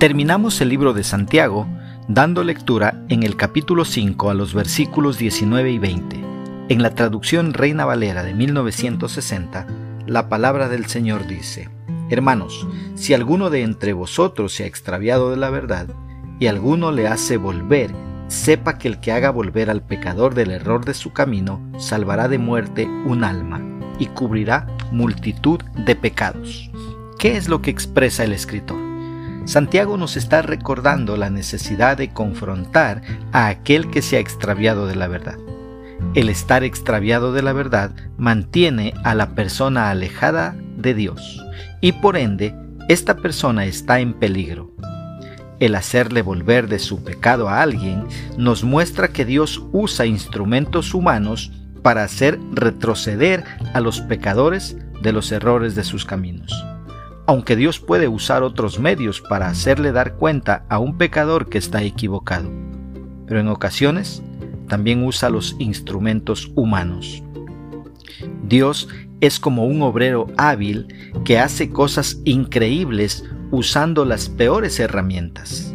Terminamos el libro de Santiago dando lectura en el capítulo 5 a los versículos 19 y 20. En la traducción Reina Valera de 1960, la palabra del Señor dice, Hermanos, si alguno de entre vosotros se ha extraviado de la verdad, y alguno le hace volver, sepa que el que haga volver al pecador del error de su camino, salvará de muerte un alma, y cubrirá multitud de pecados. ¿Qué es lo que expresa el escritor? Santiago nos está recordando la necesidad de confrontar a aquel que se ha extraviado de la verdad. El estar extraviado de la verdad mantiene a la persona alejada de Dios y por ende esta persona está en peligro. El hacerle volver de su pecado a alguien nos muestra que Dios usa instrumentos humanos para hacer retroceder a los pecadores de los errores de sus caminos. Aunque Dios puede usar otros medios para hacerle dar cuenta a un pecador que está equivocado, pero en ocasiones también usa los instrumentos humanos. Dios es como un obrero hábil que hace cosas increíbles usando las peores herramientas.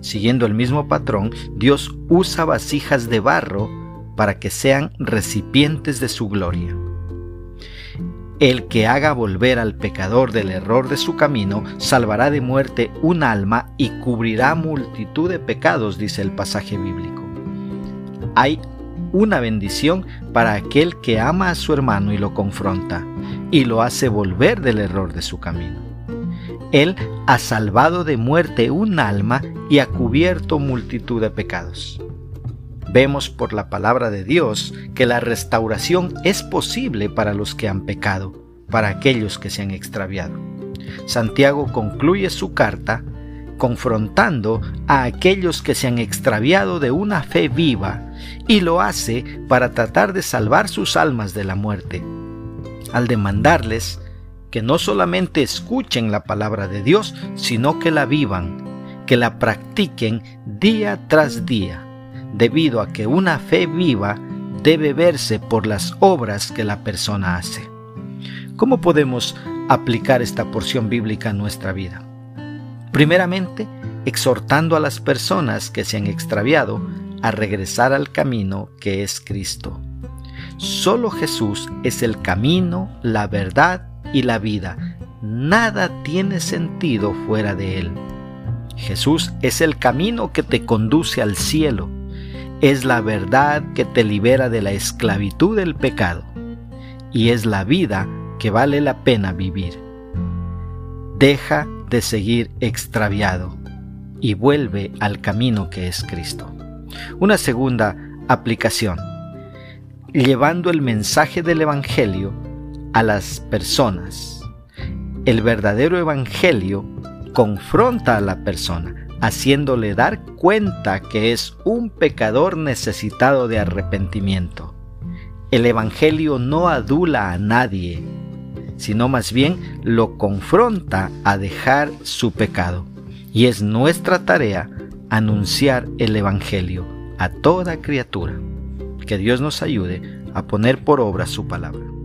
Siguiendo el mismo patrón, Dios usa vasijas de barro para que sean recipientes de su gloria. El que haga volver al pecador del error de su camino, salvará de muerte un alma y cubrirá multitud de pecados, dice el pasaje bíblico hay una bendición para aquel que ama a su hermano y lo confronta y lo hace volver del error de su camino. Él ha salvado de muerte un alma y ha cubierto multitud de pecados. Vemos por la palabra de Dios que la restauración es posible para los que han pecado, para aquellos que se han extraviado. Santiago concluye su carta confrontando a aquellos que se han extraviado de una fe viva y lo hace para tratar de salvar sus almas de la muerte, al demandarles que no solamente escuchen la palabra de Dios, sino que la vivan, que la practiquen día tras día, debido a que una fe viva debe verse por las obras que la persona hace. ¿Cómo podemos aplicar esta porción bíblica a nuestra vida? Primeramente, exhortando a las personas que se han extraviado a regresar al camino que es Cristo. Solo Jesús es el camino, la verdad y la vida. Nada tiene sentido fuera de Él. Jesús es el camino que te conduce al cielo. Es la verdad que te libera de la esclavitud del pecado. Y es la vida que vale la pena vivir. Deja de seguir extraviado y vuelve al camino que es Cristo. Una segunda aplicación, llevando el mensaje del Evangelio a las personas. El verdadero Evangelio confronta a la persona, haciéndole dar cuenta que es un pecador necesitado de arrepentimiento. El Evangelio no adula a nadie, sino más bien lo confronta a dejar su pecado. Y es nuestra tarea anunciar el Evangelio a toda criatura. Que Dios nos ayude a poner por obra su palabra.